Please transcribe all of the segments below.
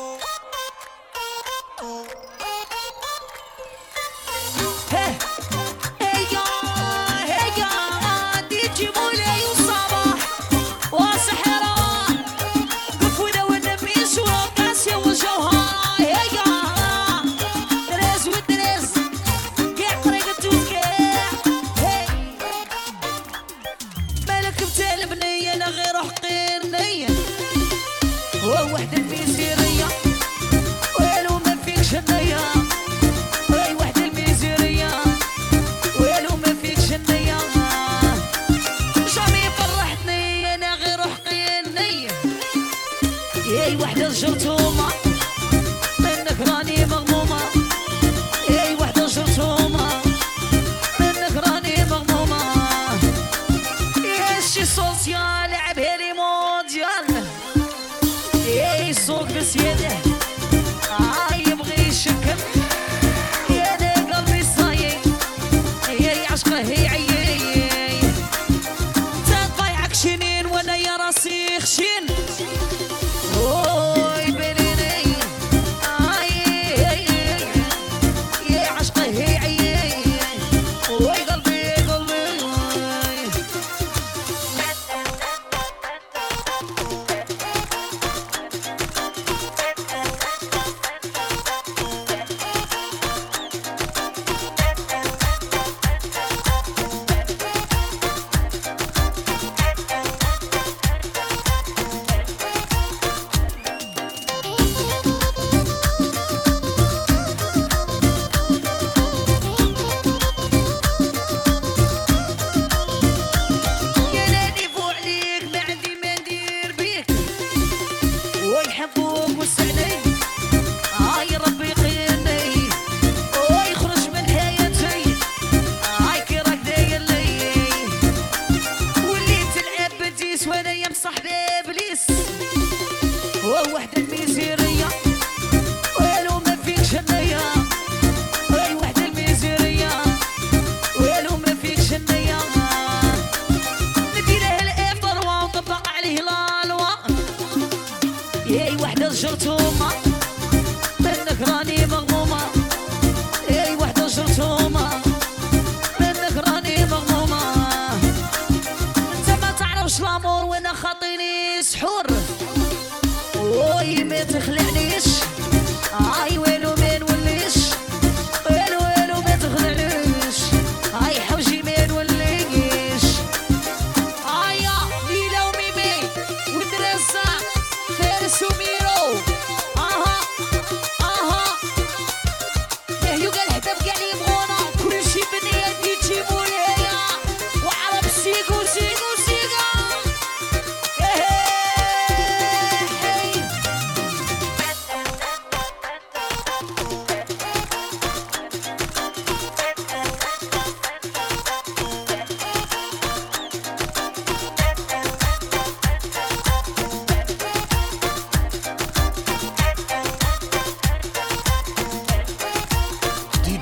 oh, oh, oh, oh.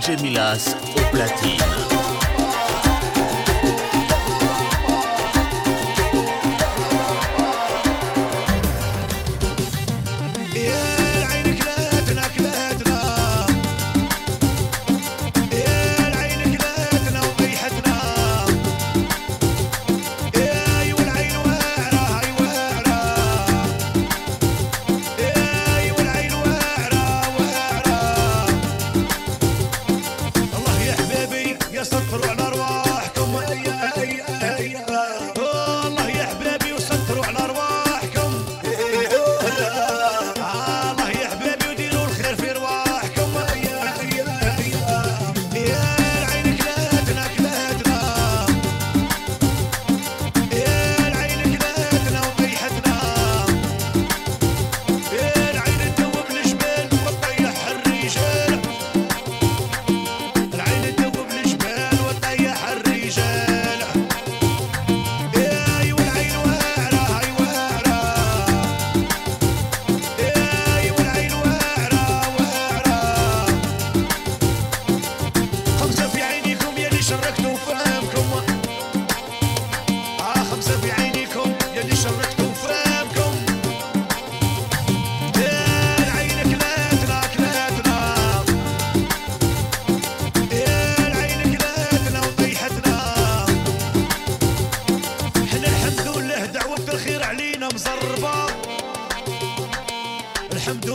DJ Milas au platine.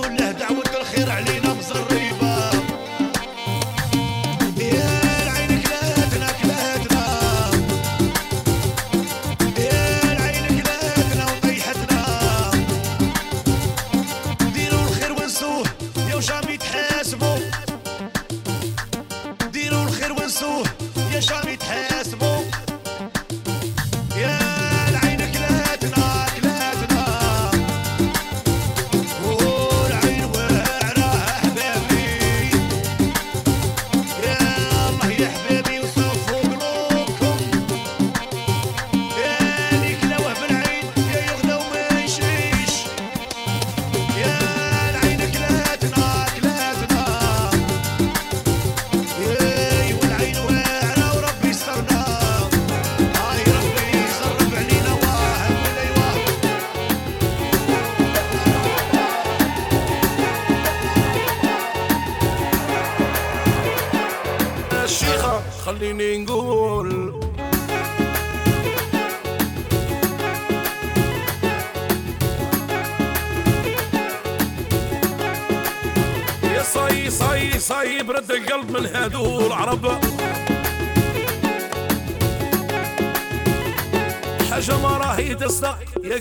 لله دعوة الخير علينا مزريبة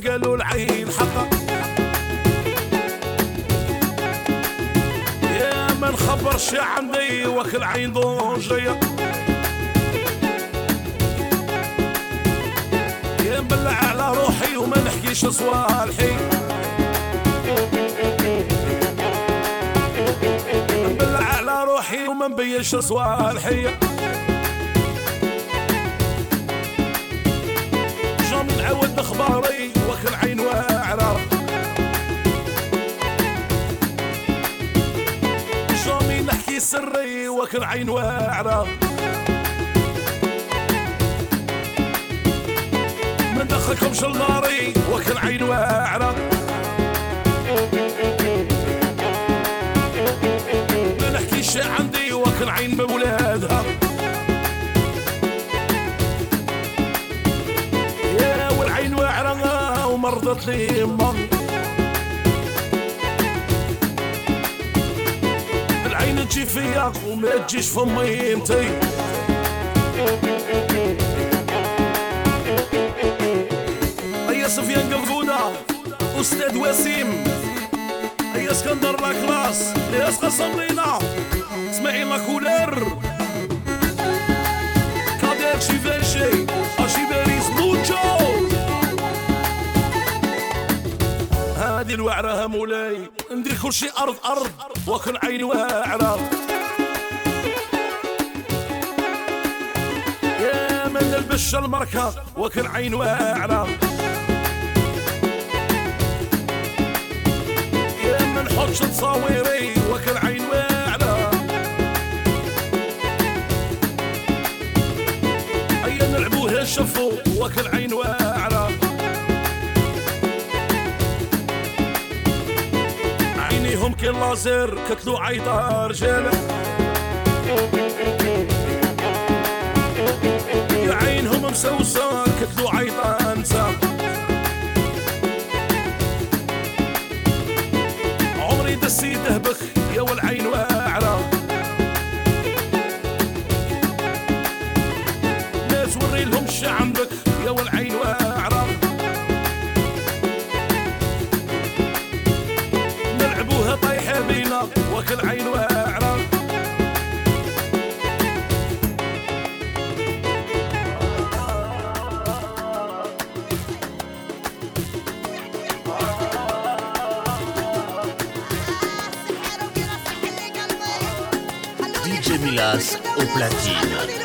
قالوا العين حقا يا ما نخبرش عندي وكل عين ضوجية يا نبلع على روحي وما نحكيش صوالحي. نبلع على روحي وما نبينش صوالحي. أخباري وكل عين واعره جامي نحكي سري وكل عين واعرة ما ندخلكمش لناري وكل عين واعرة ما نحكيش عندي وكل عين بولادها. لي مر العين تجي فيا وما تجيش فمي انتي هيا سفيان قلبونا أستاذ وسيم. هيا اسكندر لا كلاس يا قسم لينا اسماعيل لا هذه الوعرة مولاي. ندير كل شي أرض أرض وكل عين واعرة يا من نلبس المركة وكل عين واعرة يا من نحط تصاويري وكل عين واعرة هيا نلعبوها شفو وكل عين واعرة عينيهم كل لازر كتلو عيطة رجال يا عينهم مسوسة كتلو عيطة نساء عمري دسي دهبك يا والعين واعرة بينا وكل عين واعرة DJ Milas au platine.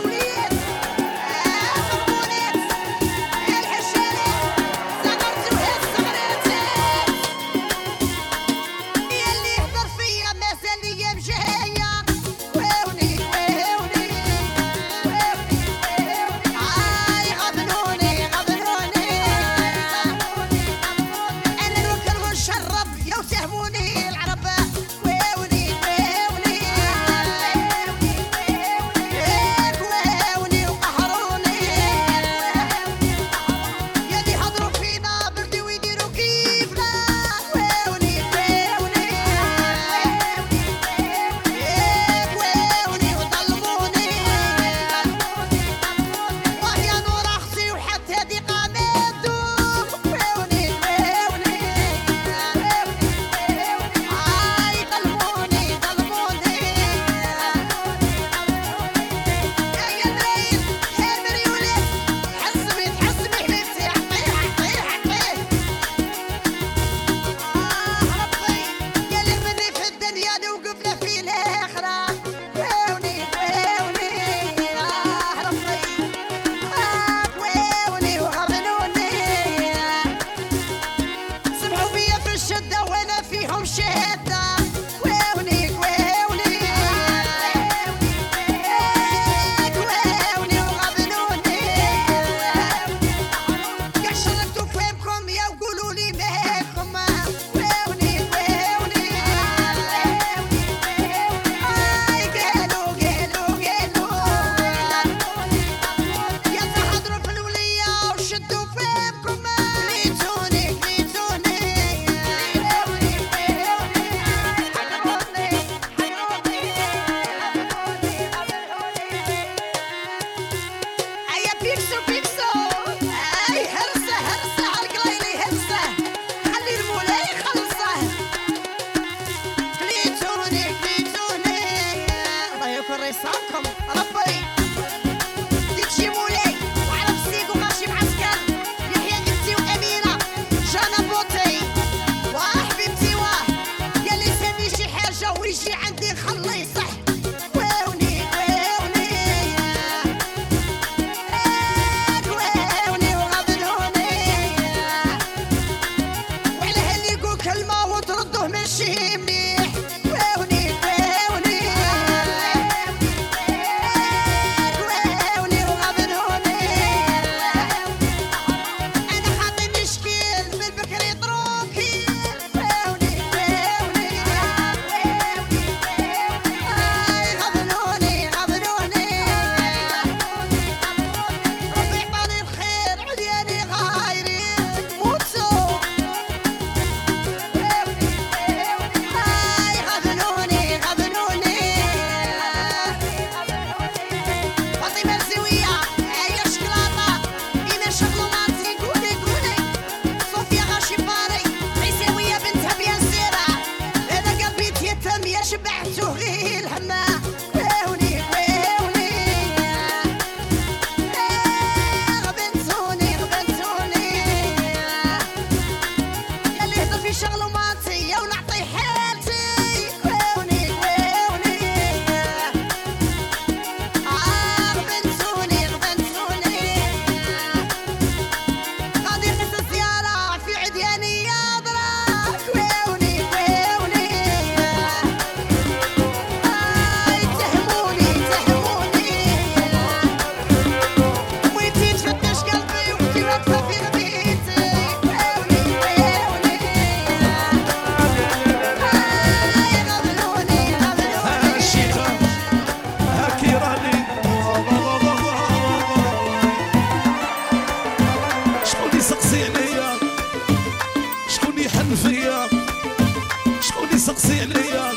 عليا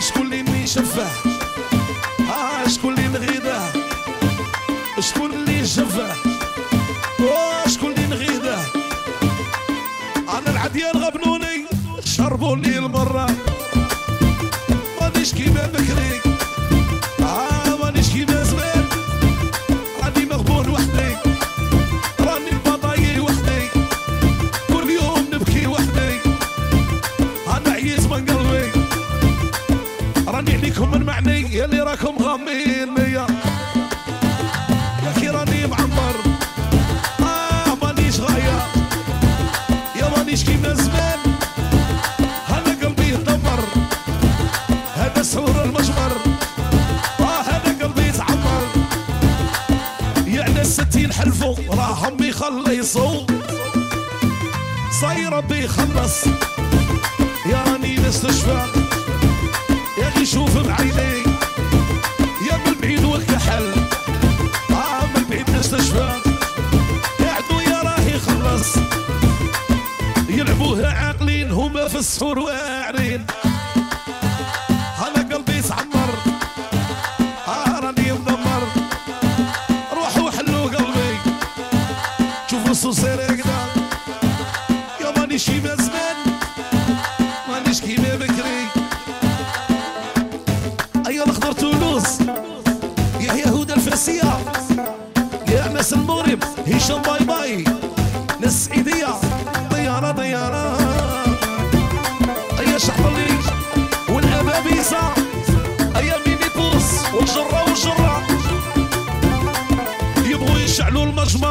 شكون اللي ما آه شكون اللي نغيده شكون اللي يشفه آه شكون اللي نغيده أنا العديان غبنوني شربوا لي المرة. مانيش كيما بكري.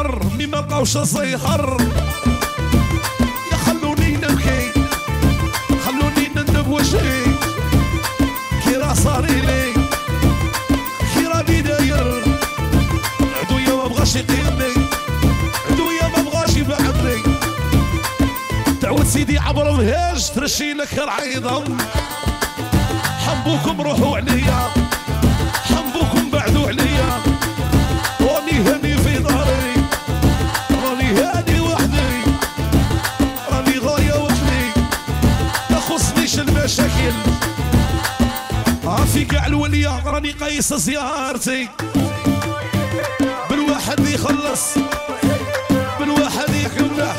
القمر مي ما بقاوش صيحر. يا خلوني نبكي خلوني نندب وجهي كي راه صاري لي كي راني داير. عدويا ما بغاش يقيمني عدويا ما بغاش يبعدني. تعود سيدي عبر الهاج ترشي لك العظم حبوكم روحوا عليا حبوكم بعدوا عليا. راني هني راني قيس زيارتي. بالواحد يخلص. بالواحد يكملح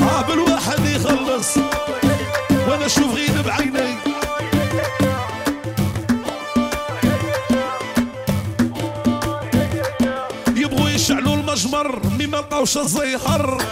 آه بالواحد يخلص. وأنا أشوف غير بعيني. يبغوا يشعلوا المجمر مما ما لقاوش الزهر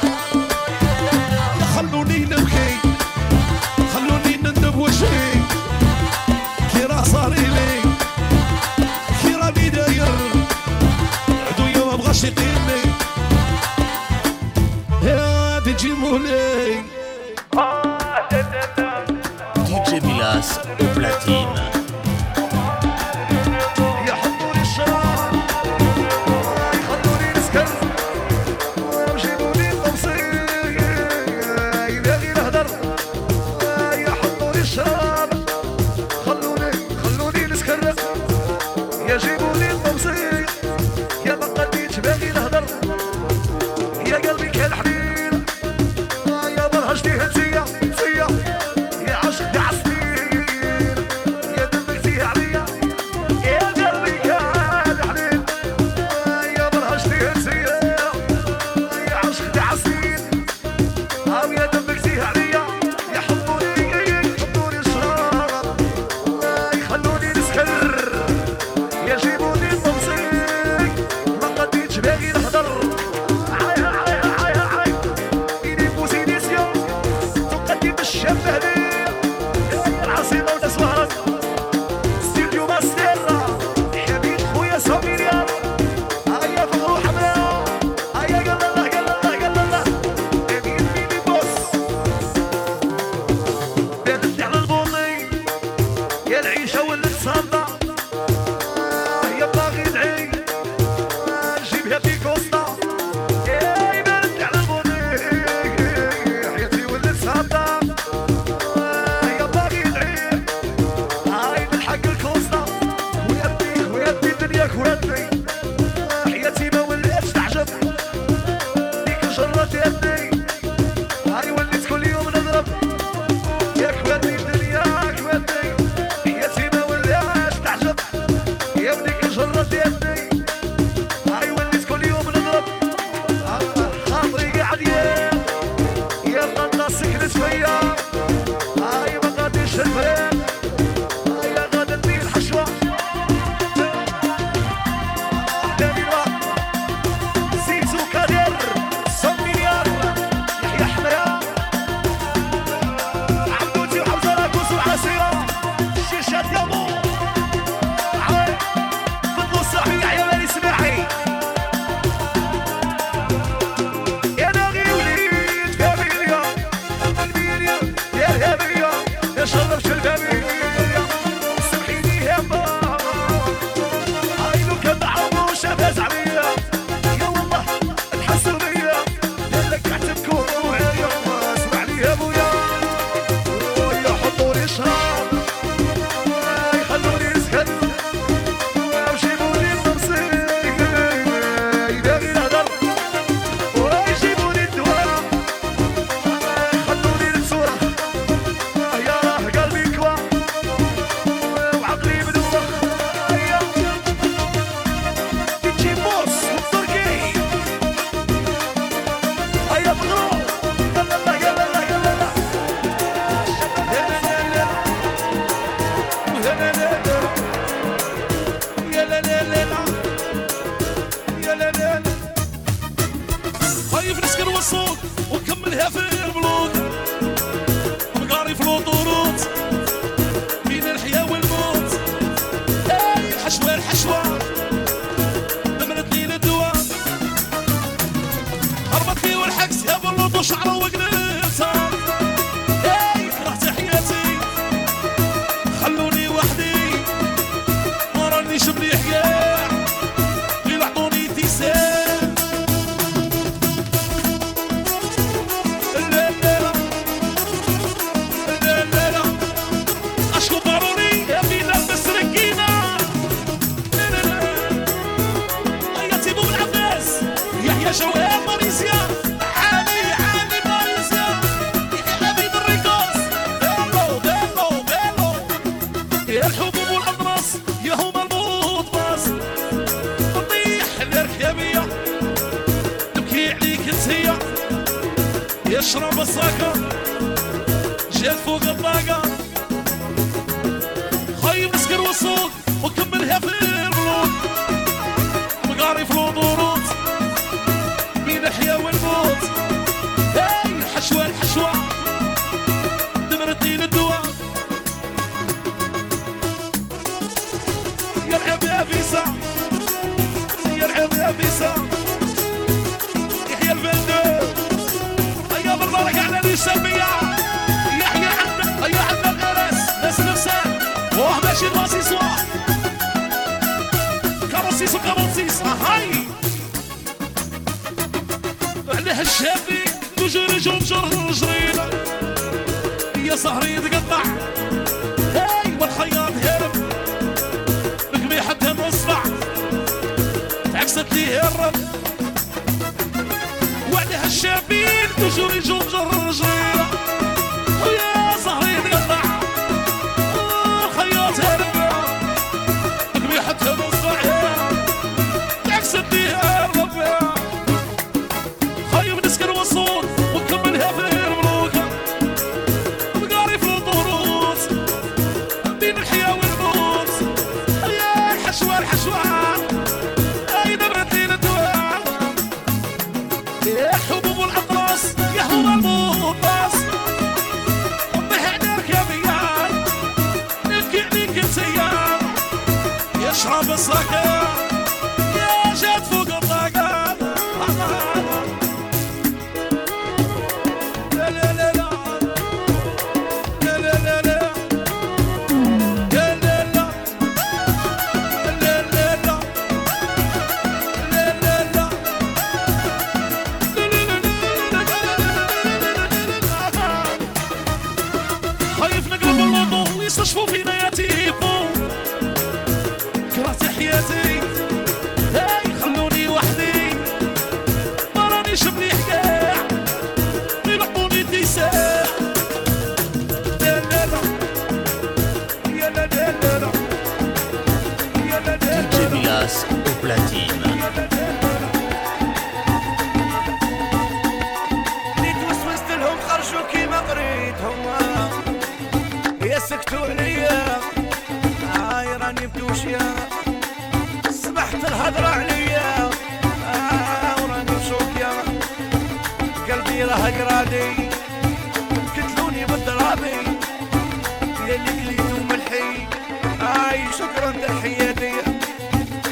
شكرا تحياتي.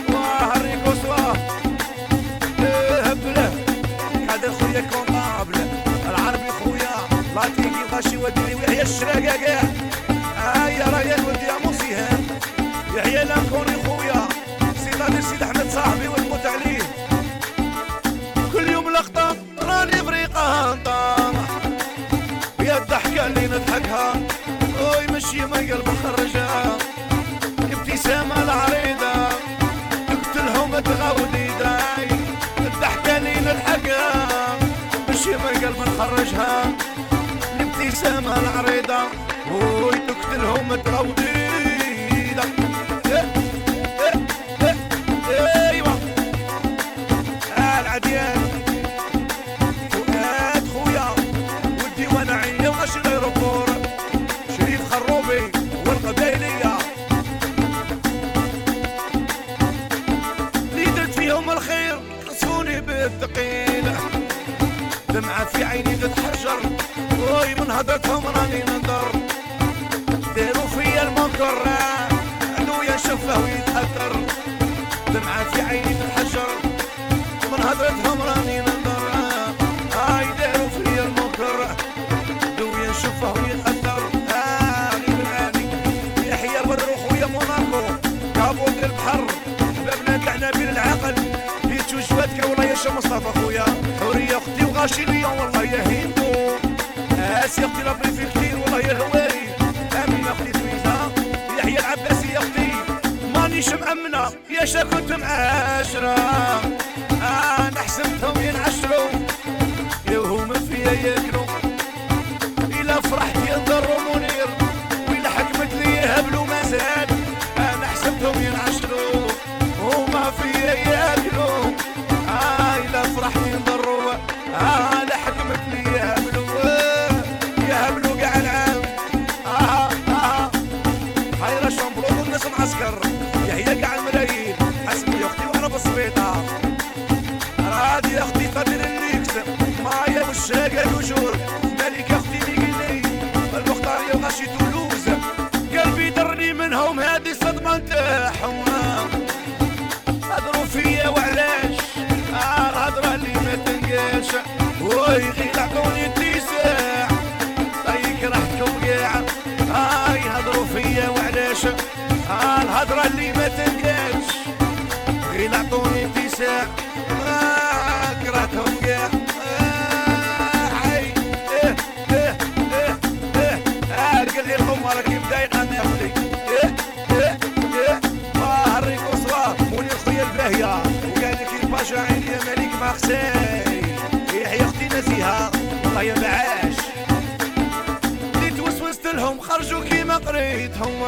وهر يقص إيه، هبله هذا خويا كون طابله العربي خويا. لا تيجي غاشي وديري ويحيى الشراقاقا آه، هيا رايا ولدي يا موسيهان يحيى لانكوني خويا. سيد غادي سيد أحمد صاحبي ونموت عليه كل يوم لقطة راني فريقه يا الضحكة اللي نضحكها. ويمشي ما قلب خرجها. عريضة. قتلهم تغودي داي الضحكة نلحقها مشي من قلب نخرجها الابتسامة العريضة. وي تقتلهم تغودي نهضتهم راني ننظر داروا فيا المنكر علويا شفه ويتأثر دمعة في عين الحجر من هضرتهم راني ننظر هاي داروا فيا المنكر. علويا شفه ويتأثر آه، يحيى بالروح ويا موناكو. كابوت البحر. حبابنا تاعنا بين العقل. بيت وجباتك والله يا شمس مصطفى خويا. حورية أختي وغاشي ليا والله يهين العباس يا أختي لا في الخير والله يا هواري امنه أختي سويسه يحيى العباس يا أختي مانيش مامنه يا شاكوت معاشرة. أنا حسبتهم ينعشروا. يا فيا يا شيخ. كرهتهم قيح حي آه آه آه آه ارقل لي الخمر كيف دايق أنا آه آه آه ما هريك وصوار مولي خويا الباهية وقالك الباشا عيني يا مليك ما خساي يحيى أختي نزيهة والله يا معاش طيب اللي توسوست لهم خرجوا كيما قريتهم.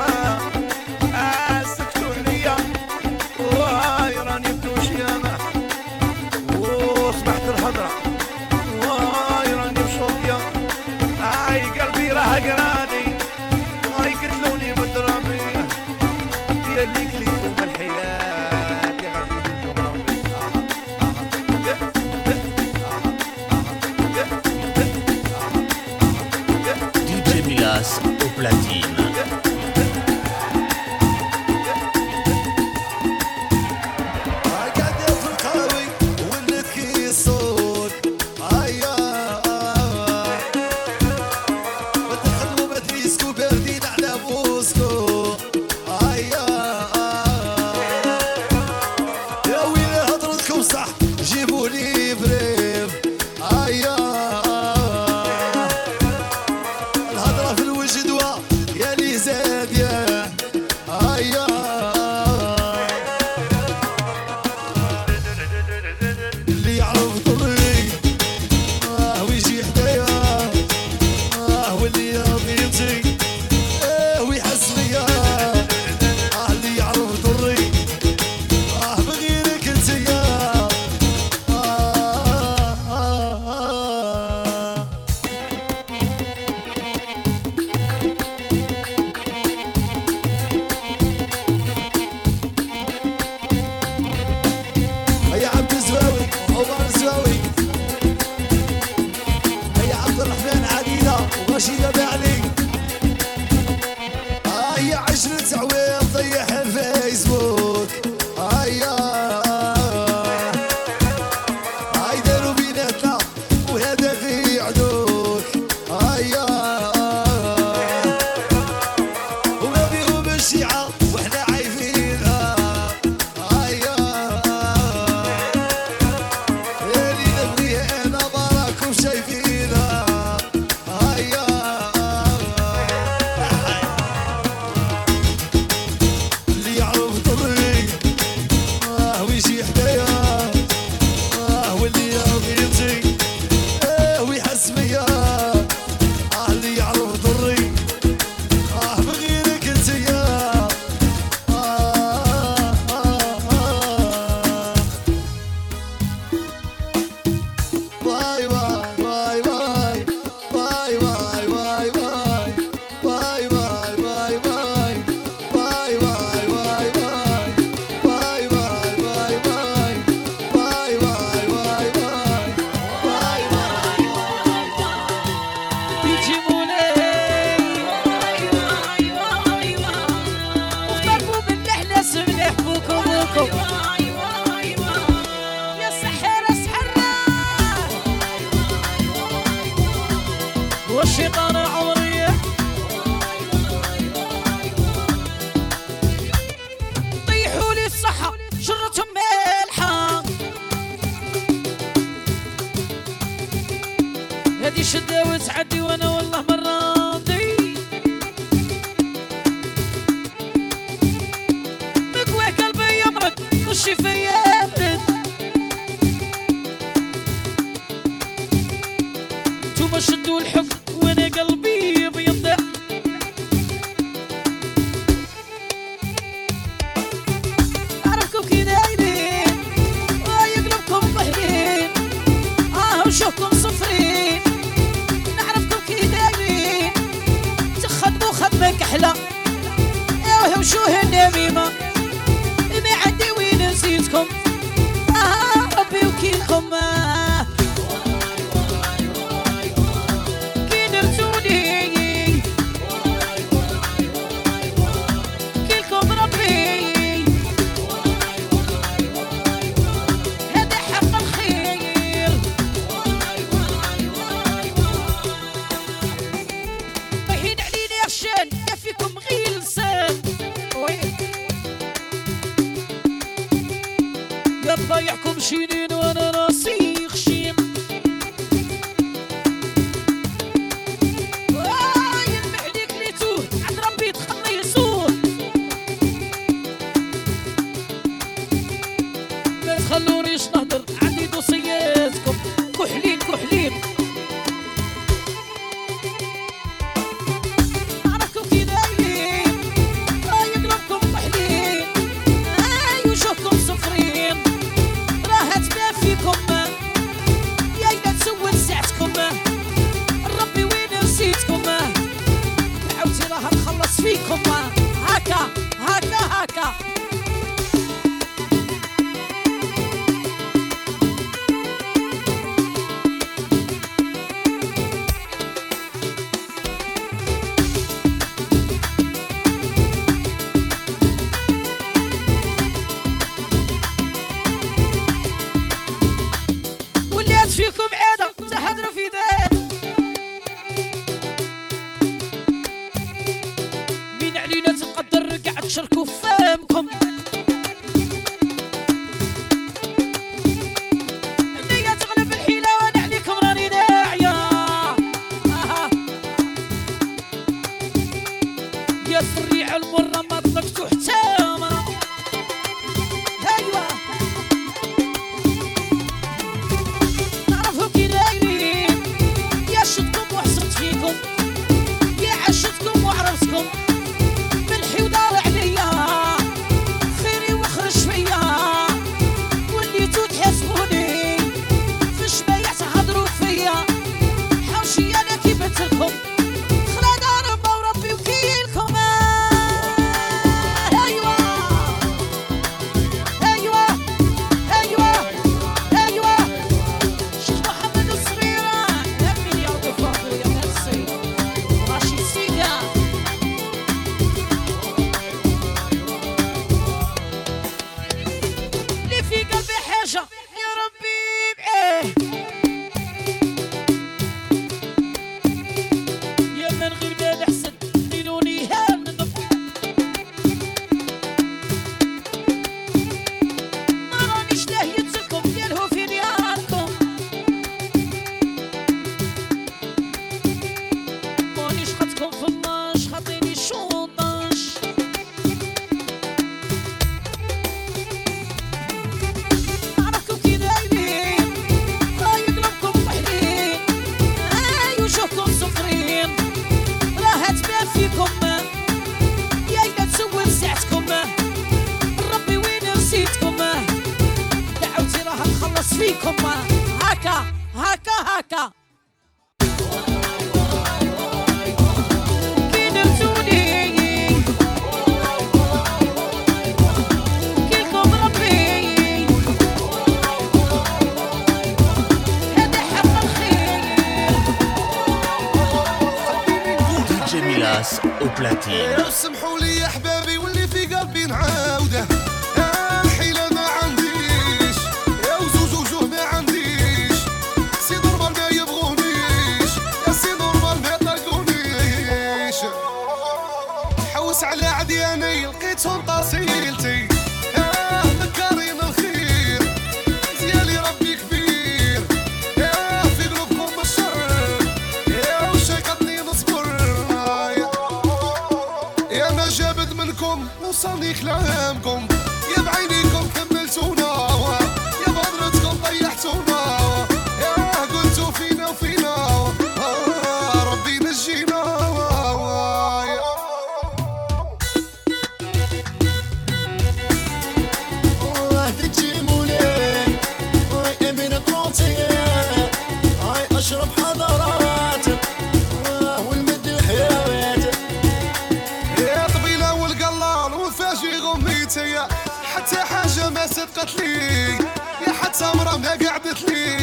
حاجة ما صدقت لي يا حتى مرة ما قعدت لي.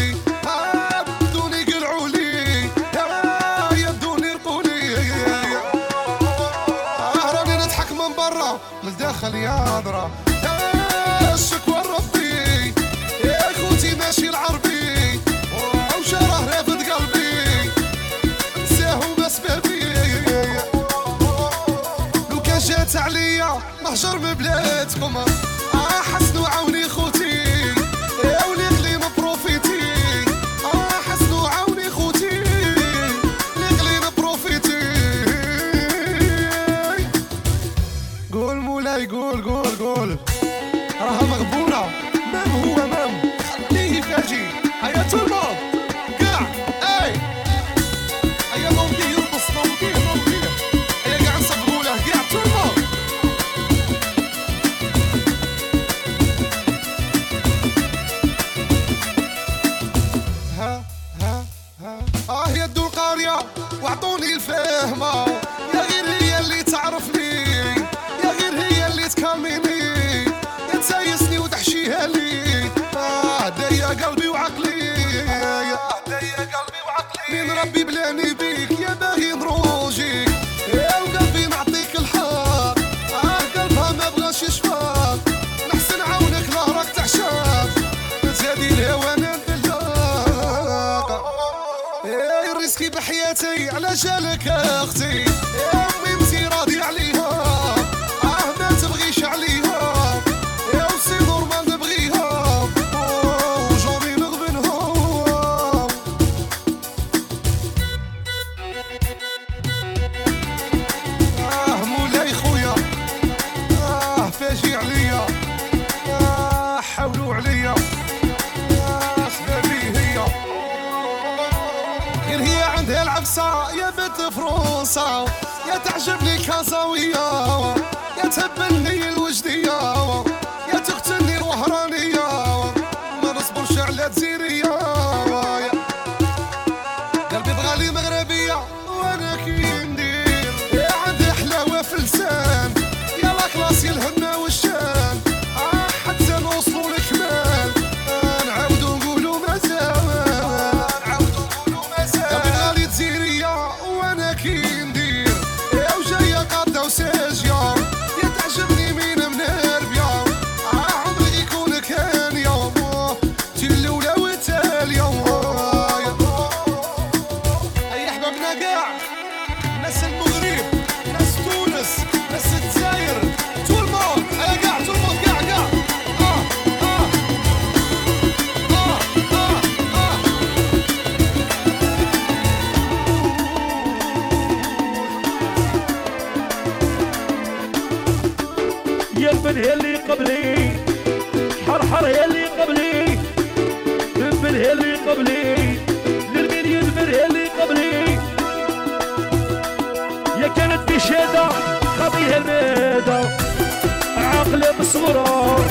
عاقلة بالصغرى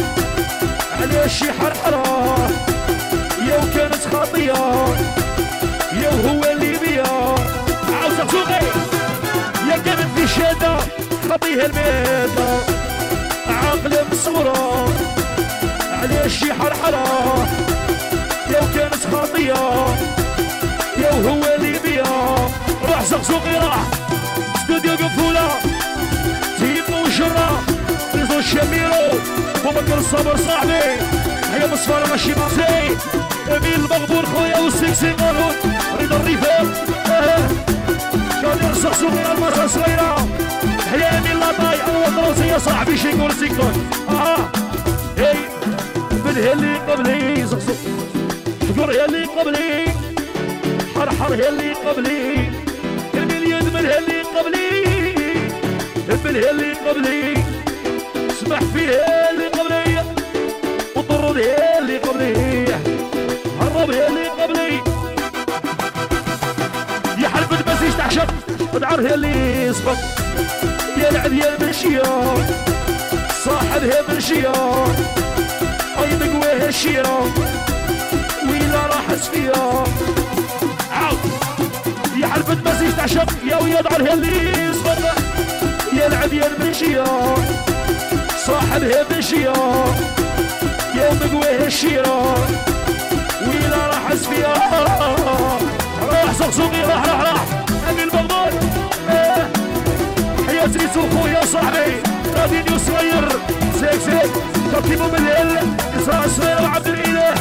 على شي حرحرة يا وكانت خاطية يا وهو اللي بيا عاوزة سوقي يا كانت في شادة خطيها المادة. عاقلة مصورة على شي حرحرة لو كانت خاطية يا وهو اللي بيا روح زقزوقي راح. ريزو الشميرو بوبكر الصبر صاحبي. هيا مصفر ماشي مزي امين المغبور خويا والسكسي قانون رضا الرفاق آه. كان يرسخ صغيرة المرة صغيرة. هيا امين لاطاي اول روسي يا صاحبي شي يقول سيكتون آه. هي بالهي اللي قبلي فقر هي اللي قبلي حرحر هي اللي قبلي المليون من هي اللي قبلي بالهي اللي قبلي اسمح فيه اللي قبلي وطرد هي اللي قبلي. هرب اللي قبلي. يا حلف بس يستعشق ودعر هي اللي يسبق. يا لعب يا المنشية صاحب هي منشية اي مقويه الشيرة ويلا راح فيها عاود يا حلفة بس يستعشق يا ويا دعر اللي يسبق. يا لعب يا المنشية صاحب هي منشية يا مقويه الشيرة. ويلا راح فيها راح سقسوقي راح راح راح. امين المغمور. إيه. حياة ريسو خويا صاحبي. رادينيو صغير سيك سيك ترتيبه بالهل إسراء الصغير وعبد الإله.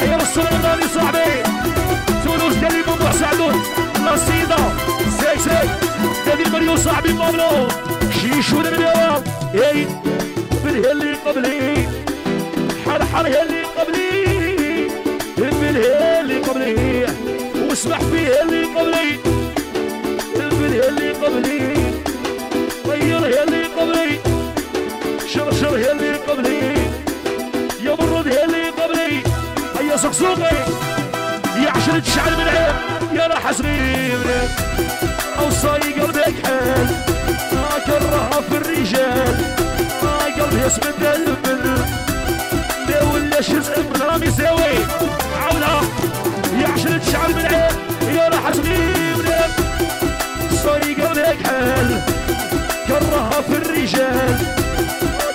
حيا السلطاني صاحبي. تونس دالي ممدوح سعدون. نصيدة سيك سيك دادي مريو صاحبي ماملو شيشو البيوان اي بالهل قبلي حرحر هي اللي قبلي البل هي اللي قبلي واسمح فيه اللي قبلي البل هي اللي قبلي طير هي اللي قبلي شرشر هي اللي قبلي يا برد هي اللي قبلي هيا سقسوقي يا عشرة شعر من عين يا راح صغير أوصاي قلبك حال ما كرهها في الرجال. قلبي اسم الدلبل لا ولا شزء من رامي ساوي عاودها يا عشرة شعر من عين. يا راح صغير صاي قلبك حال كرهها في الرجال.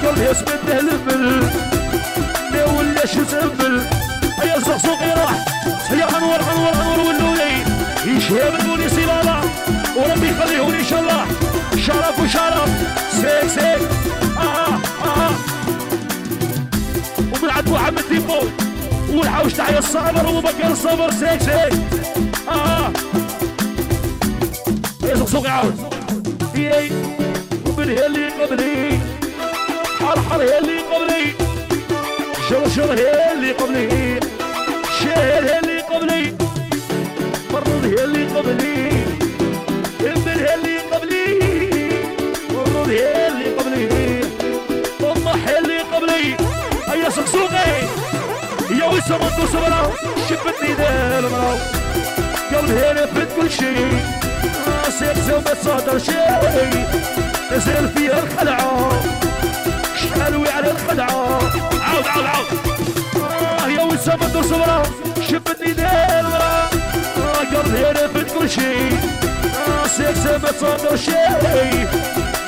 قلبي اسم الدلبل لا ولا شزء هيا الزقزوقي راح. هيا أنور أنور أنور والنوري يشهب النوري سلاله وربي يخليهم إن شاء الله. شرف وشرف. سيك سيك. عند محمد تيمو. والحوش تحيا الصابر وبكر الصبر. سيك سيك. آه. يا زقزوقي عاود اي ومن هي اللي قبلي؟ حرحر هي اللي قبلي. شرشر هي اللي قبلي؟ شهر هي اللي قبلي؟ مرض هي اللي قبلي. صمت وصبرة شفت دال المراو قبل هنا فت كل شيء سير راسي ما صادر شيء نزل فيها الخلعة شحلوي على الخلعة عاود عاود عاود آه يا وين صمت وصبرة شفت دال المراو قبل هنا آه، فت كل شيء آه، سير راسي ما صادر شيء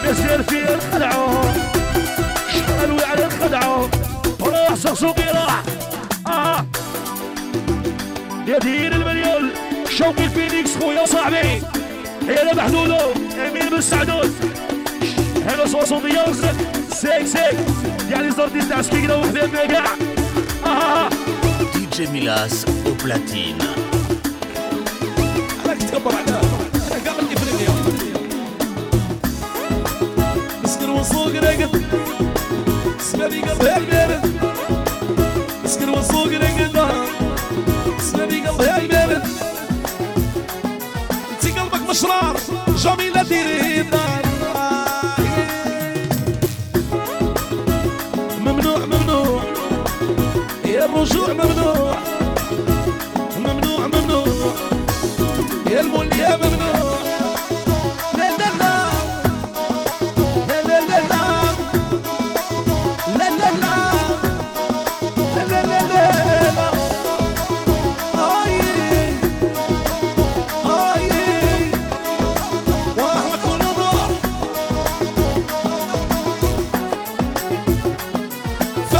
نزل فيها الخلعة شحلوي على الخلعة آه، راح سوقي راح يدير المليون. شوقي فينيكس خويا صاحبي. حيلة محدودو امين بن سعدون. هلا صوصو ديوز سيك سيك يعني زرتي تاع سكيكنا وحدة آه، كاع آه، آه. دي جي ميلاس أو بلاتين أنا كتكبر على أنا كاع من افريقيا مسكر وسوق راقد سبابي قلبي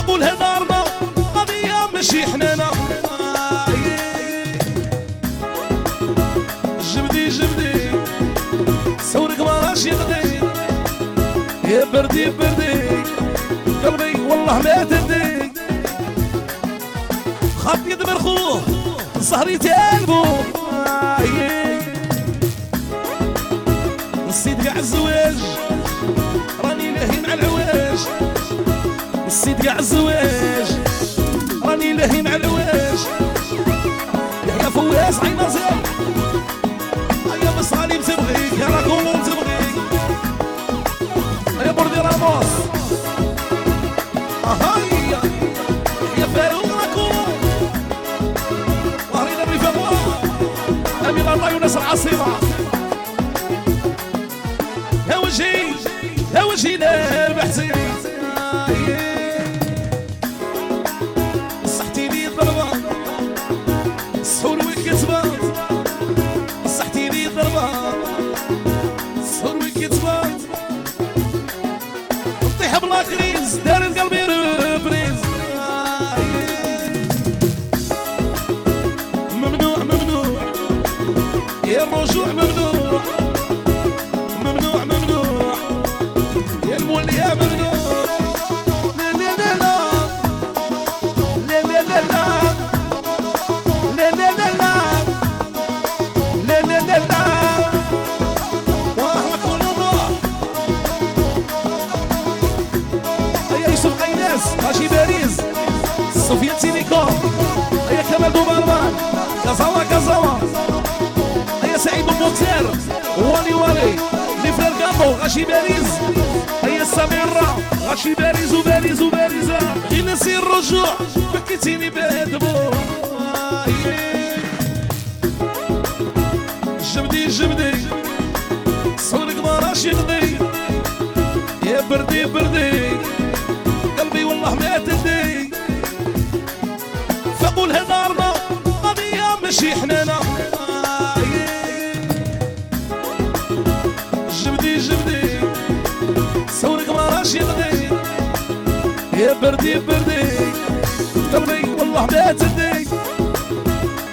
فقول هدارنا. قضية ماشي حنانا جبدي جبدي. ثورك ما راش يغدي يا بردي بردي. قلبي والله ما تدي خط يد مرخوه سهري تقلبو. قاع الزواج راني لاهي مع العواج يا فواز عين غاشي باريز. هيا السميرة. غاشي باريز وباريز وباريزة. إلا سير رجوع بكيتيني بهاد بور بردي بردي. قلبي والله ما تدي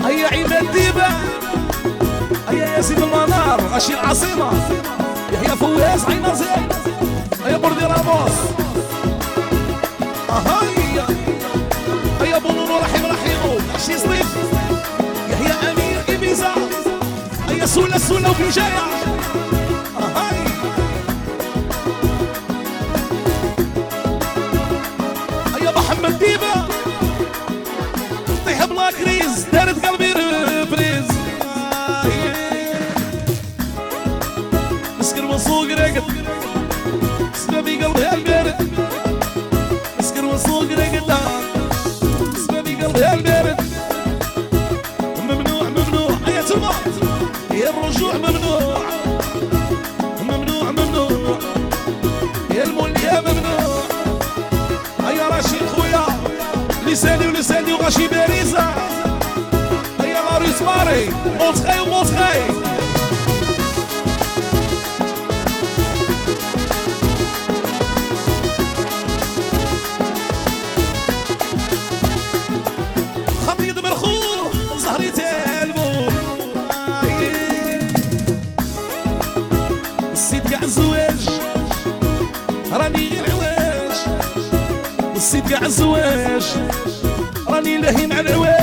هيا عماد ديبه هيا يا سيد المنار غاشي العاصمة. يحيى فواز عين زين هيا بردي راموس. هيا هيا بونونو رحيم رحيمو غاشي صديق. يحيى أمير ابيزا هيا سولا سولا وبجاية عالزواج راني لهين على العواج